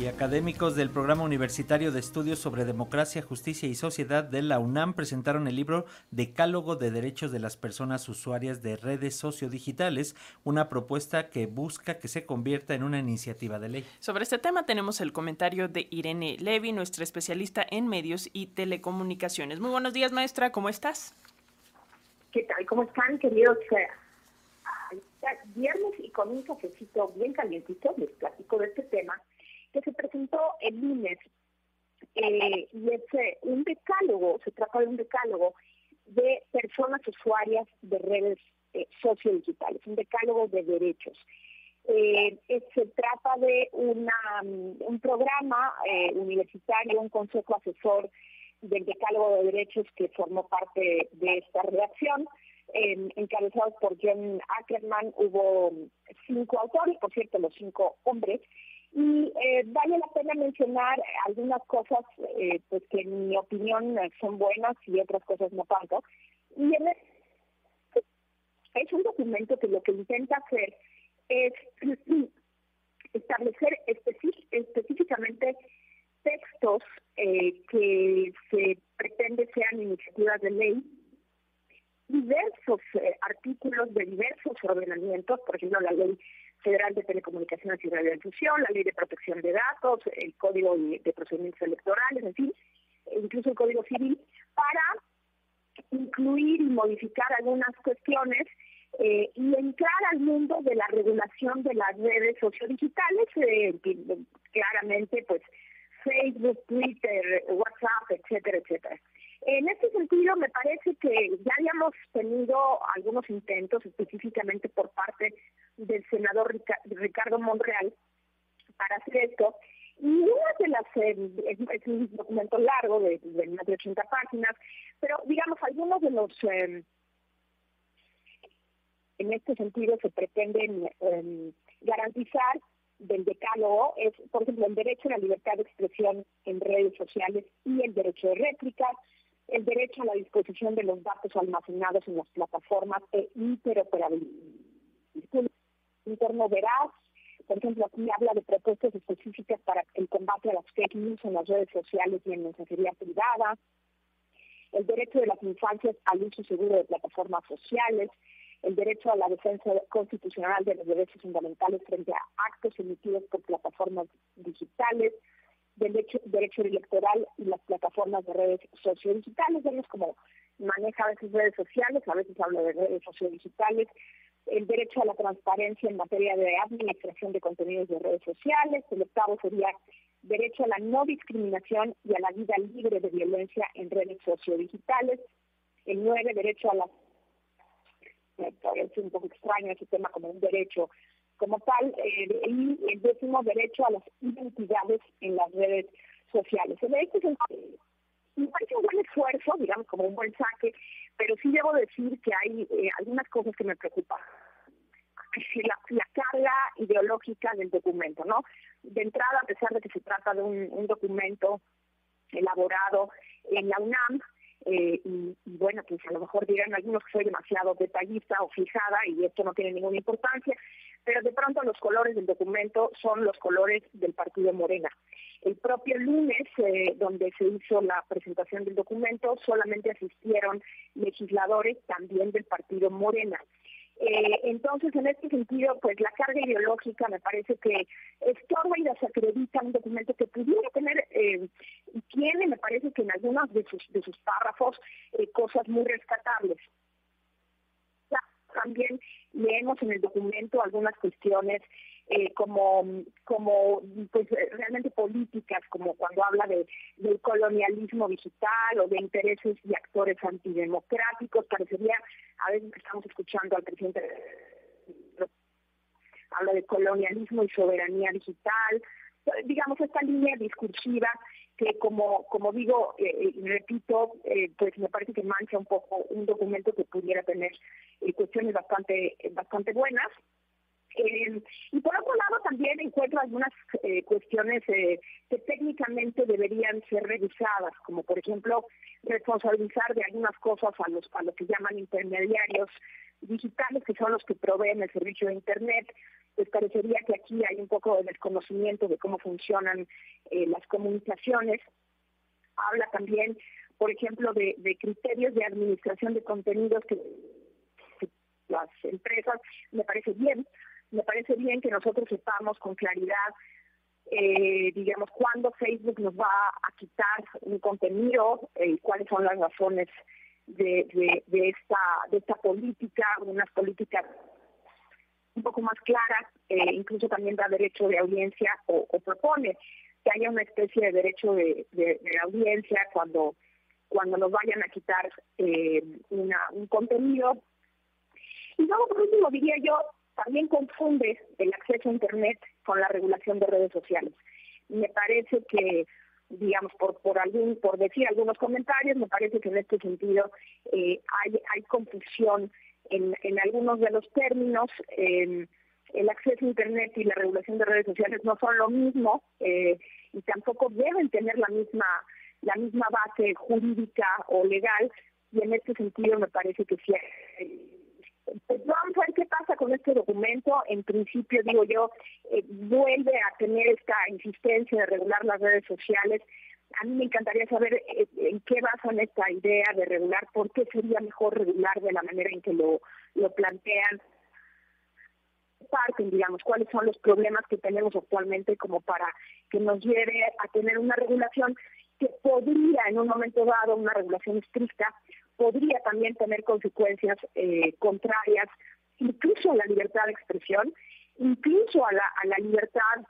y académicos del Programa Universitario de Estudios sobre Democracia, Justicia y Sociedad de la UNAM presentaron el libro Decálogo de Derechos de las Personas Usuarias de Redes Sociodigitales, una propuesta que busca que se convierta en una iniciativa de ley. Sobre este tema tenemos el comentario de Irene Levy, nuestra especialista en medios y telecomunicaciones. Muy buenos días, maestra, ¿cómo estás? ¿Qué tal? ¿Cómo están, queridos? Viernes y con un cafecito bien calientito les platico de este tema que se presentó el lunes eh, y es eh, un decálogo, se trata de un decálogo de personas usuarias de redes eh, sociodigitales, un decálogo de derechos. se trata de una, un programa universitario, un consejo asesor del decálogo de derechos que formó parte de esta redacción. encabezados por John Ackerman, hubo cinco autores, por cierto, los cinco hombres, y eh, vale la pena mencionar algunas cosas eh, pues que en mi opinión son buenas y otras cosas no tanto. Y es un documento que lo que intenta hacer es establecer específicamente textos eh, que se pretende sean iniciativas de ley, diversos eh, artículos de diversos ordenamientos, por ejemplo la ley Federal de Telecomunicaciones y Radiodifusión, la Ley de Protección de Datos, el Código de Procedimientos Electorales, en fin, incluso el Código Civil, para incluir y modificar algunas cuestiones eh, y entrar al mundo de la regulación de las redes sociodigitales, eh, claramente pues Facebook, Twitter, WhatsApp, etcétera, etcétera. En este sentido, me parece que ya habíamos tenido algunos intentos, específicamente por parte senador Ricardo Monreal, para hacer esto. Y una de las, eh, es, un documento largo de, más de 80 páginas, pero digamos, algunos de los, eh, en este sentido, se pretenden eh, garantizar del decálogo es, por ejemplo, el derecho a la libertad de expresión en redes sociales y el derecho de réplica, el derecho a la disposición de los datos almacenados en las plataformas e interoperabilidad. Interno veraz, por ejemplo, aquí habla de propuestas específicas para el combate a las fake news en las redes sociales y en mensajería privada, el derecho de las infancias al uso seguro de plataformas sociales, el derecho a la defensa constitucional de los derechos fundamentales frente a actos emitidos por plataformas digitales, derecho, derecho electoral y las plataformas de redes sociodigitales. Vemos cómo maneja a veces redes sociales, a veces habla de redes sociodigitales, el derecho a la transparencia en materia de administración de contenidos de redes sociales, el octavo sería derecho a la no discriminación y a la vida libre de violencia en redes sociodigitales, el nueve, derecho a la me parece un poco extraño ese tema como un derecho como tal, eh, y el décimo derecho a las identidades en las redes sociales. El derecho es me parece un buen esfuerzo, digamos, como un buen saque, pero sí debo decir que hay eh, algunas cosas que me preocupan. La, la, carga ideológica del documento, ¿no? De entrada, a pesar de que se trata de un, documento elaborado en la UNAM, eh, y, bueno, pues a lo mejor dirán algunos que soy demasiado detallista o fijada y esto no tiene ninguna importancia, pero de pronto los colores del documento son los colores del partido Morena. El propio lunes, eh, donde se hizo la presentación del documento, solamente asistieron legisladores también del partido Morena. Eh, entonces, en este sentido, pues la carga ideológica me parece que estorba y desacredita un documento que pudiera tener, eh, tiene, me parece que en algunos de sus, de sus párrafos, eh, cosas muy rescatables. También leemos en el documento algunas cuestiones eh, como, como pues realmente políticas, como cuando habla de, del colonialismo digital o de intereses y actores antidemocráticos, parecería, a veces estamos escuchando al presidente, habla de colonialismo y soberanía digital, digamos, esta línea discursiva que como como digo eh, repito eh, pues me parece que mancha un poco un documento que pudiera tener cuestiones bastante bastante buenas Eh, y por otro lado también encuentro algunas eh, cuestiones eh, que técnicamente deberían ser revisadas, como por ejemplo responsabilizar de algunas cosas a los, a los que llaman intermediarios digitales, que son los que proveen el servicio de Internet. Pues parecería que aquí hay un poco de desconocimiento de cómo funcionan las comunicaciones. Habla también, por ejemplo, de criterios de administración de contenidos que las empresas, me parece bien, me parece bien que nosotros sepamos con claridad, eh, digamos, cuándo Facebook nos va a quitar un contenido y eh, cuáles son las razones de, de, esta, de esta política, unas políticas un poco más claras, eh, incluso también da derecho de audiencia o, propone que haya una especie de derecho de, de, audiencia cuando cuando nos vayan a quitar una, un contenido. Y luego, por último, diría yo, también confunde el acceso a Internet con la regulación de redes sociales. Me parece que, digamos, por, decir algunos comentarios, me parece que en este sentido eh, hay, hay confusión en, algunos de los términos. el acceso a Internet y la regulación de redes sociales no son lo mismo eh, y tampoco deben tener la misma la misma base jurídica o legal y en este sentido me parece que sí pues vamos a ver qué pasa con este documento. En principio, digo yo, eh, vuelve a tener esta insistencia de regular las redes sociales. A mí me encantaría saber eh, en qué basan esta idea de regular, por qué sería mejor regular de la manera en que lo, lo plantean parten, digamos, cuáles son los problemas que tenemos actualmente como para que nos lleve a tener una regulación que podría en un momento dado, una regulación estricta, podría también tener consecuencias eh, contrarias incluso a la libertad de expresión, incluso a la, a la libertad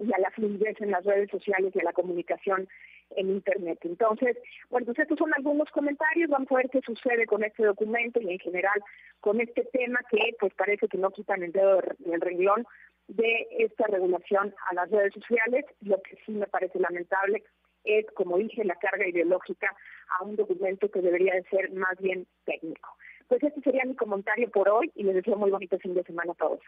y a la fluidez en las redes sociales y a la comunicación en Internet. Entonces, bueno, pues estos son algunos comentarios, vamos a ver qué sucede con este documento y en general con este tema que pues parece que no quitan el dedo del renglón de esta regulación a las redes sociales, lo que sí me parece lamentable es, como dije, la carga ideológica a un documento que debería de ser más bien técnico. Pues este sería mi comentario por hoy y les deseo muy bonito fin de semana a todos.